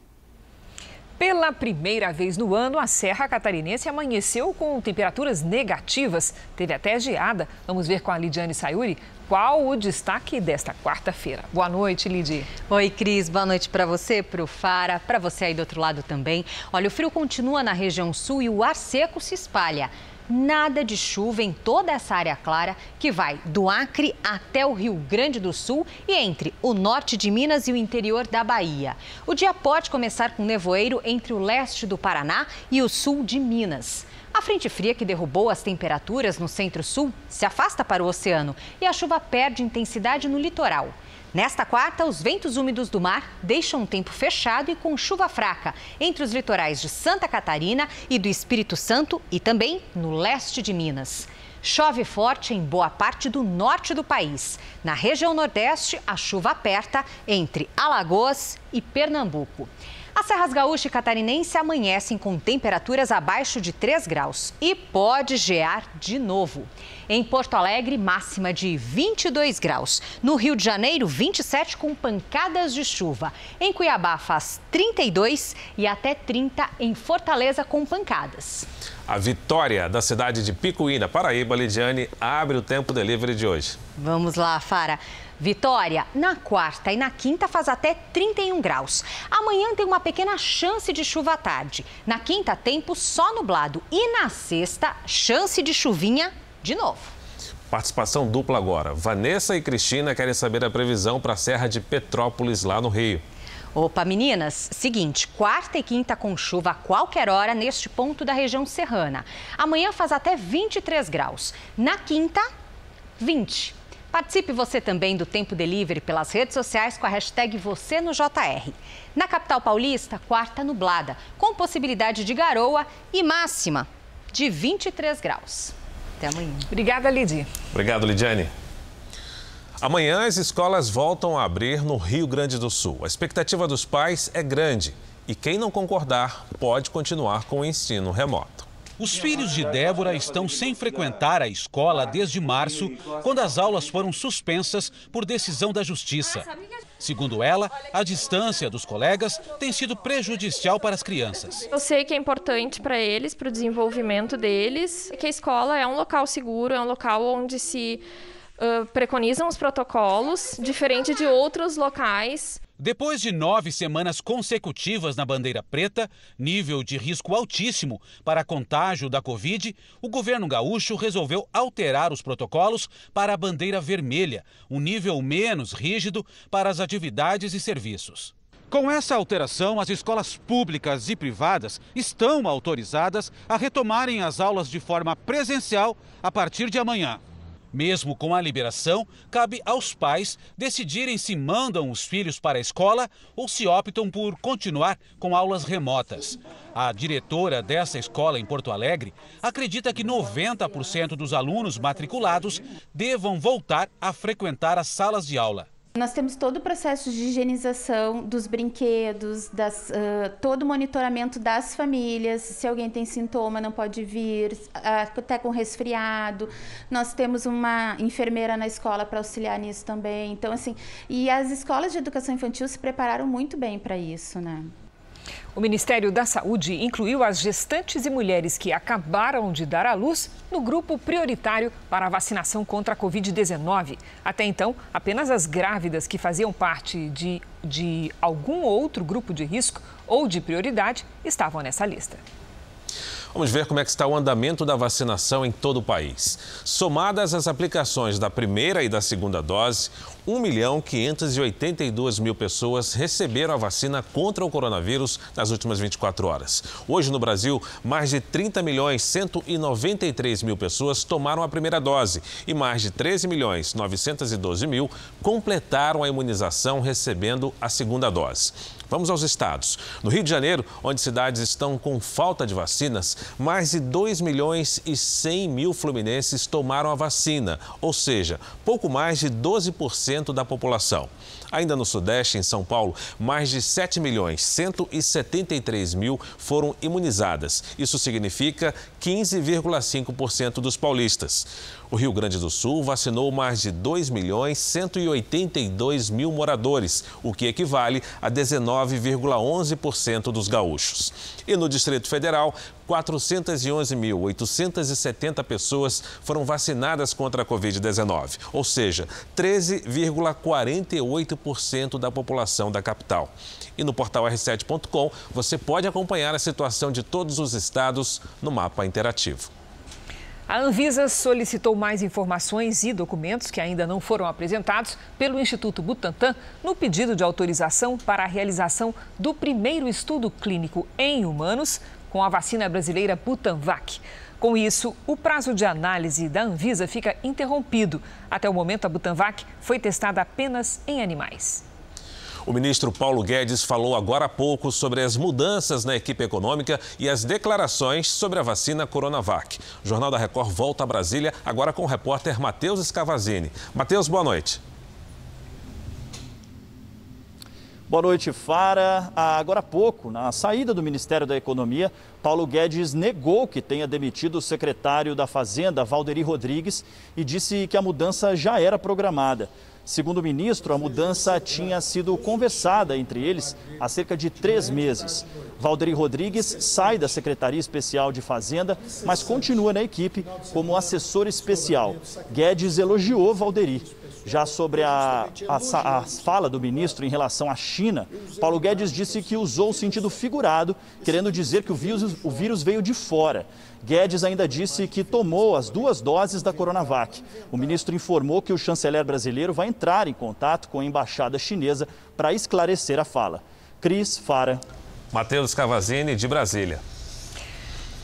Pela primeira vez no ano, a Serra Catarinense amanheceu com temperaturas negativas. Teve até geada. Vamos ver com a Lidiane Sayuri qual o destaque desta quarta-feira. Boa noite, Lidy. Oi, Cris. Boa noite para você, para o Fara, para você aí do outro lado também. Olha, o frio continua na região sul e o ar seco se espalha nada de chuva em toda essa área clara que vai do Acre até o Rio Grande do Sul e entre o norte de Minas e o interior da Bahia. O dia pode começar com nevoeiro entre o leste do Paraná e o sul de Minas. A frente fria que derrubou as temperaturas no centro-sul se afasta para o oceano e a chuva perde intensidade no litoral. Nesta quarta, os ventos úmidos do mar deixam um tempo fechado e com chuva fraca entre os litorais de Santa Catarina e do Espírito Santo e também no leste de Minas. Chove forte em boa parte do norte do país. Na região nordeste, a chuva aperta entre Alagoas e Pernambuco. As serras gaúcha e catarinense amanhecem com temperaturas abaixo de 3 graus e pode gear de novo. Em Porto Alegre, máxima de 22 graus. No Rio de Janeiro, 27 com pancadas de chuva. Em Cuiabá, faz 32 e até 30 em Fortaleza com pancadas. A vitória da cidade de Picuí, na Paraíba, Lidiane, abre o tempo delivery de hoje. Vamos lá, Fara. Vitória, na quarta e na quinta faz até 31 graus. Amanhã tem uma pequena chance de chuva à tarde. Na quinta, tempo só nublado. E na sexta, chance de chuvinha de novo. Participação dupla agora. Vanessa e Cristina querem saber a previsão para a Serra de Petrópolis, lá no Rio. Opa, meninas, seguinte, quarta e quinta com chuva a qualquer hora neste ponto da região serrana. Amanhã faz até 23 graus. Na quinta, 20. Participe você também do Tempo Delivery pelas redes sociais com a hashtag Você no JR. Na capital paulista, quarta nublada, com possibilidade de garoa e máxima de 23 graus. Até amanhã. Obrigada, Lidy. Obrigado, Lidiane. Amanhã as escolas voltam a abrir no Rio Grande do Sul. A expectativa dos pais é grande e quem não concordar pode continuar com o ensino remoto. Os filhos de Débora estão sem frequentar a escola desde março, quando as aulas foram suspensas por decisão da Justiça. Segundo ela, a distância dos colegas tem sido prejudicial para as crianças. Eu sei que é importante para eles, para o desenvolvimento deles, que a escola é um local seguro, é um local onde se uh, preconizam os protocolos, diferente de outros locais. Depois de nove semanas consecutivas na bandeira preta, nível de risco altíssimo para contágio da Covid, o governo gaúcho resolveu alterar os protocolos para a bandeira vermelha, um nível menos rígido para as atividades e serviços. Com essa alteração, as escolas públicas e privadas estão autorizadas a retomarem as aulas de forma presencial a partir de amanhã. Mesmo com a liberação, cabe aos pais decidirem se mandam os filhos para a escola ou se optam por continuar com aulas remotas. A diretora dessa escola em Porto Alegre acredita que 90% dos alunos matriculados devam voltar a frequentar as salas de aula. Nós temos todo o processo de higienização dos brinquedos, das, uh, todo o monitoramento das famílias. Se alguém tem sintoma, não pode vir, até com resfriado. Nós temos uma enfermeira na escola para auxiliar nisso também. Então, assim, e as escolas de educação infantil se prepararam muito bem para isso, né? O Ministério da Saúde incluiu as gestantes e mulheres que acabaram de dar à luz no grupo prioritário para a vacinação contra a Covid-19. Até então, apenas as grávidas que faziam parte de, de algum outro grupo de risco ou de prioridade estavam nessa lista. Vamos ver como é que está o andamento da vacinação em todo o país. Somadas as aplicações da primeira e da segunda dose, 1 milhão 582 mil pessoas receberam a vacina contra o coronavírus nas últimas 24 horas. Hoje no Brasil, mais de 30 milhões 193 mil pessoas tomaram a primeira dose e mais de 13 milhões 912 mil completaram a imunização recebendo a segunda dose. Vamos aos estados. No Rio de Janeiro, onde cidades estão com falta de vacinas, mais de 2 milhões e 100 mil fluminenses tomaram a vacina, ou seja, pouco mais de 12% da população. Ainda no Sudeste, em São Paulo, mais de 7 milhões 173 mil foram imunizadas. Isso significa 15,5% dos paulistas. O Rio Grande do Sul vacinou mais de 2 milhões 182 mil moradores, o que equivale a 19,11% dos gaúchos. E no Distrito Federal, 411.870 pessoas foram vacinadas contra a Covid-19, ou seja, 13,48% da população da capital. E no portal r7.com você pode acompanhar a situação de todos os estados no mapa interativo. A Anvisa solicitou mais informações e documentos que ainda não foram apresentados pelo Instituto Butantan no pedido de autorização para a realização do primeiro estudo clínico em humanos com a vacina brasileira Butanvac. Com isso, o prazo de análise da Anvisa fica interrompido. Até o momento, a Butanvac foi testada apenas em animais. O ministro Paulo Guedes falou agora há pouco sobre as mudanças na equipe econômica e as declarações sobre a vacina Coronavac. O Jornal da Record volta a Brasília agora com o repórter Matheus Scavazini. Matheus, boa noite. Boa noite, Fara. Agora há pouco, na saída do Ministério da Economia, Paulo Guedes negou que tenha demitido o secretário da Fazenda, Valderi Rodrigues, e disse que a mudança já era programada. Segundo o ministro, a mudança tinha sido conversada entre eles há cerca de três meses. Valderi Rodrigues sai da Secretaria Especial de Fazenda, mas continua na equipe como assessor especial. Guedes elogiou Valderi. Já sobre a, a, a, fala do ministro em relação à China, Paulo Guedes disse que usou o sentido figurado, querendo dizer que o vírus, o vírus veio de fora. Guedes ainda disse que tomou as duas doses da Coronavac. O ministro informou que o chanceler brasileiro vai entrar em contato com a embaixada chinesa para esclarecer a fala. Cris Fara. Matheus Cavazini, de Brasília.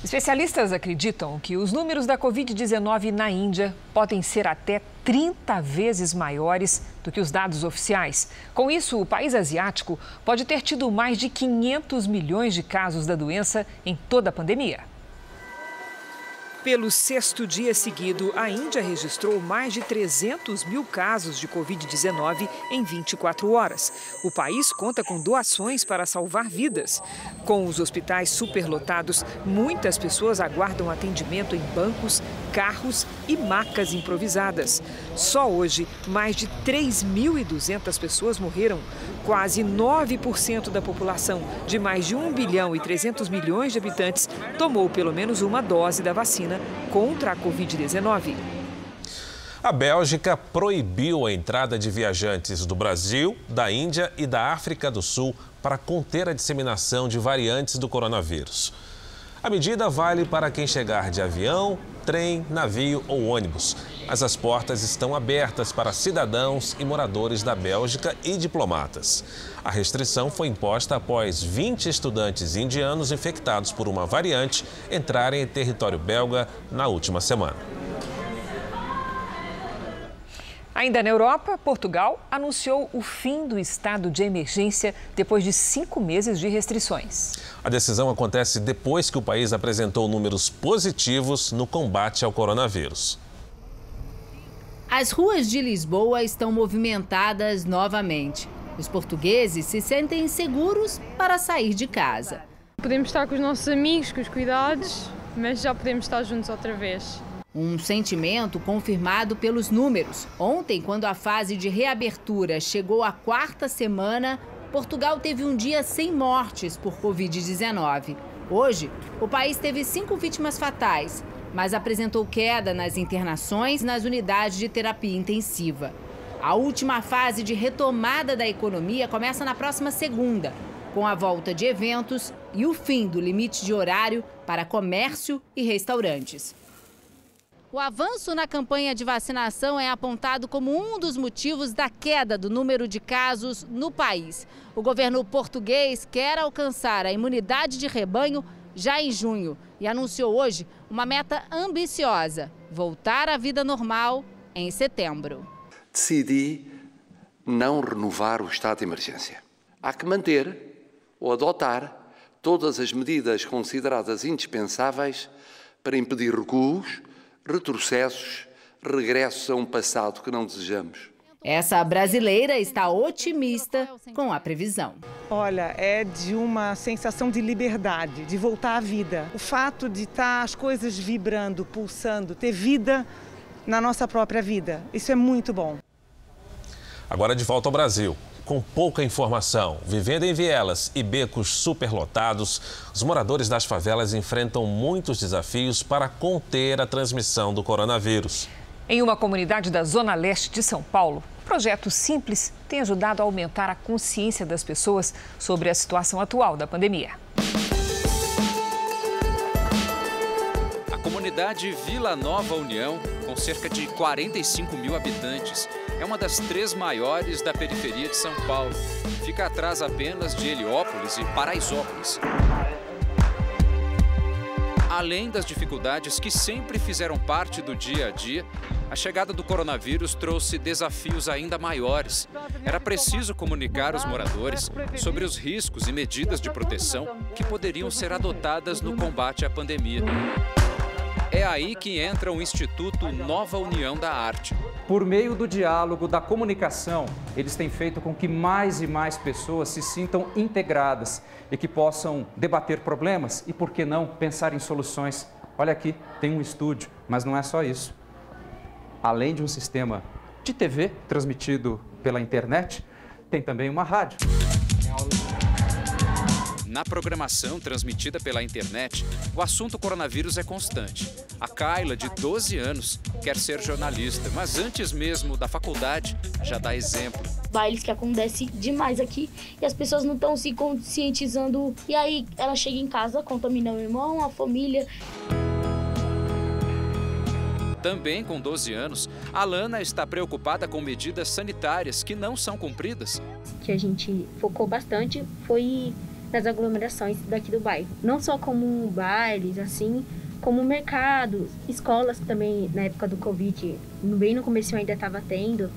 Especialistas acreditam que os números da Covid-19 na Índia podem ser até 30 vezes maiores do que os dados oficiais. Com isso, o país asiático pode ter tido mais de 500 milhões de casos da doença em toda a pandemia. Pelo sexto dia seguido, a Índia registrou mais de 300 mil casos de Covid-19 em 24 horas. O país conta com doações para salvar vidas. Com os hospitais superlotados, muitas pessoas aguardam atendimento em bancos, carros e macas improvisadas. Só hoje, mais de 3.200 pessoas morreram. Quase 9% da população, de mais de 1 bilhão e 300 milhões de habitantes, tomou pelo menos uma dose da vacina contra a Covid-19. A Bélgica proibiu a entrada de viajantes do Brasil, da Índia e da África do Sul para conter a disseminação de variantes do coronavírus. A medida vale para quem chegar de avião, trem, navio ou ônibus. Mas as portas estão abertas para cidadãos e moradores da Bélgica e diplomatas. A restrição foi imposta após 20 estudantes indianos infectados por uma variante entrarem em território belga na última semana. Ainda na Europa, Portugal anunciou o fim do estado de emergência depois de cinco meses de restrições. A decisão acontece depois que o país apresentou números positivos no combate ao coronavírus. As ruas de Lisboa estão movimentadas novamente. Os portugueses se sentem seguros para sair de casa. Podemos estar com os nossos amigos, com os cuidados, mas já podemos estar juntos outra vez. Um sentimento confirmado pelos números. Ontem, quando a fase de reabertura chegou à quarta semana, Portugal teve um dia sem mortes por Covid-19. Hoje, o país teve cinco vítimas fatais, mas apresentou queda nas internações nas unidades de terapia intensiva. A última fase de retomada da economia começa na próxima segunda, com a volta de eventos e o fim do limite de horário para comércio e restaurantes. O avanço na campanha de vacinação é apontado como um dos motivos da queda do número de casos no país. O governo português quer alcançar a imunidade de rebanho já em junho e anunciou hoje uma meta ambiciosa: voltar à vida normal em setembro. Decidi não renovar o estado de emergência. Há que manter ou adotar todas as medidas consideradas indispensáveis para impedir recuos retrocessos, regressos a um passado que não desejamos. Essa brasileira está otimista com a previsão. Olha, é de uma sensação de liberdade, de voltar à vida. O fato de estar as coisas vibrando, pulsando, ter vida na nossa própria vida. Isso é muito bom. Agora de volta ao Brasil. Com pouca informação, vivendo em vielas e becos superlotados, os moradores das favelas enfrentam muitos desafios para conter a transmissão do coronavírus. Em uma comunidade da zona leste de São Paulo, o projeto Simples tem ajudado a aumentar a consciência das pessoas sobre a situação atual da pandemia. A comunidade Vila Nova União, com cerca de 45 mil habitantes, é uma das três maiores da periferia de São Paulo. Fica atrás apenas de Heliópolis e Paraisópolis. Além das dificuldades que sempre fizeram parte do dia a dia, a chegada do coronavírus trouxe desafios ainda maiores. Era preciso comunicar aos moradores sobre os riscos e medidas de proteção que poderiam ser adotadas no combate à pandemia. É aí que entra o Instituto Nova União da Arte. Por meio do diálogo, da comunicação, eles têm feito com que mais e mais pessoas se sintam integradas e que possam debater problemas e, por que não, pensar em soluções. Olha aqui, tem um estúdio, mas não é só isso. Além de um sistema de TV transmitido pela internet, tem também uma rádio. Na programação transmitida pela internet, o assunto coronavírus é constante. A Kyla, de 12 anos, quer ser jornalista, mas antes mesmo da faculdade, já dá exemplo. Bailes que acontecem demais aqui e as pessoas não estão se conscientizando. E aí ela chega em casa, contamina o irmão, a família. Também com 12 anos, Alana está preocupada com medidas sanitárias que não são cumpridas. Que a gente focou bastante foi nas aglomerações daqui do bairro. Não só como bailes, assim, como mercados, escolas também, na época do Covid, bem no começo ainda estava tendo.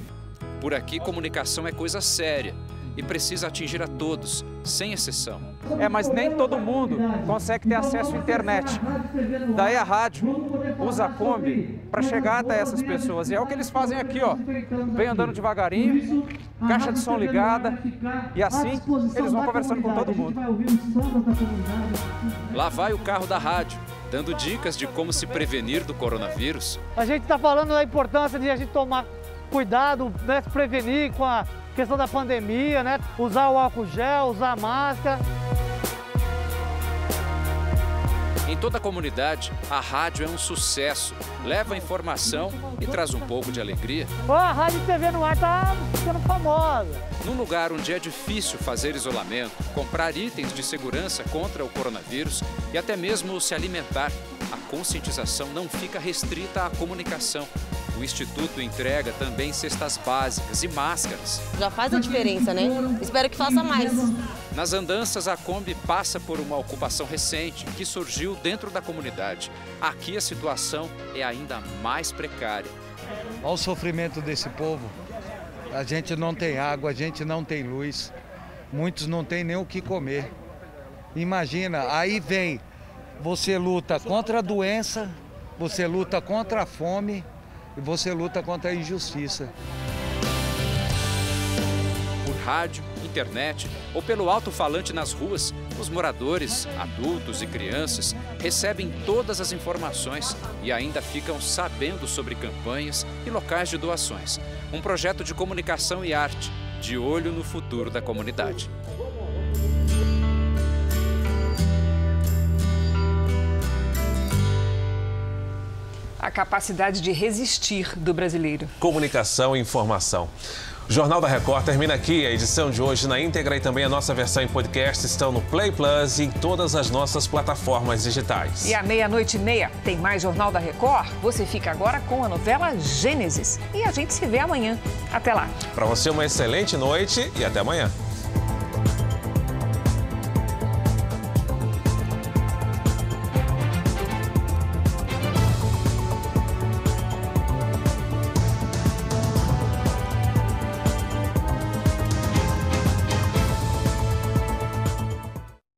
Por aqui, comunicação é coisa séria e precisa atingir a todos, sem exceção. É, mas nem todo mundo consegue ter acesso à internet. Daí a rádio usa a Kombi para chegar até essas pessoas. E é o que eles fazem aqui, ó. Vem andando devagarinho, caixa de som ligada, e assim eles vão conversando com todo mundo. Lá vai o carro da rádio, dando dicas de como se prevenir do coronavírus. A gente está falando da importância de a gente tomar cuidado, né, se prevenir com a questão da pandemia, né? Usar o álcool gel, usar máscara. Em toda a comunidade, a rádio é um sucesso. Leva informação e traz um pouco de alegria. A Rádio TV no ar tá ficando famosa. Num lugar onde é difícil fazer isolamento, comprar itens de segurança contra o coronavírus e até mesmo se alimentar, a conscientização não fica restrita à comunicação. O Instituto entrega também cestas básicas e máscaras. Já faz a diferença, né? Espero que faça mais. Nas andanças, a Kombi passa por uma ocupação recente que surgiu dentro da comunidade. Aqui a situação é ainda mais precária. Olha o sofrimento desse povo. A gente não tem água, a gente não tem luz. Muitos não têm nem o que comer. Imagina, aí vem, você luta contra a doença, você luta contra a fome e você luta contra a injustiça. Por rádio, internet ou pelo alto-falante nas ruas, os moradores, adultos e crianças recebem todas as informações e ainda ficam sabendo sobre campanhas e locais de doações. Um projeto de comunicação e arte, de olho no futuro da comunidade. A capacidade de resistir do brasileiro. Comunicação e informação. O Jornal da Record termina aqui. A edição de hoje na íntegra e também a nossa versão em podcast estão no Play Plus e em todas as nossas plataformas digitais. E à meia-noite e meia tem mais Jornal da Record. Você fica agora com a novela Gênesis. E a gente se vê amanhã. Até lá. Para você, uma excelente noite e até amanhã.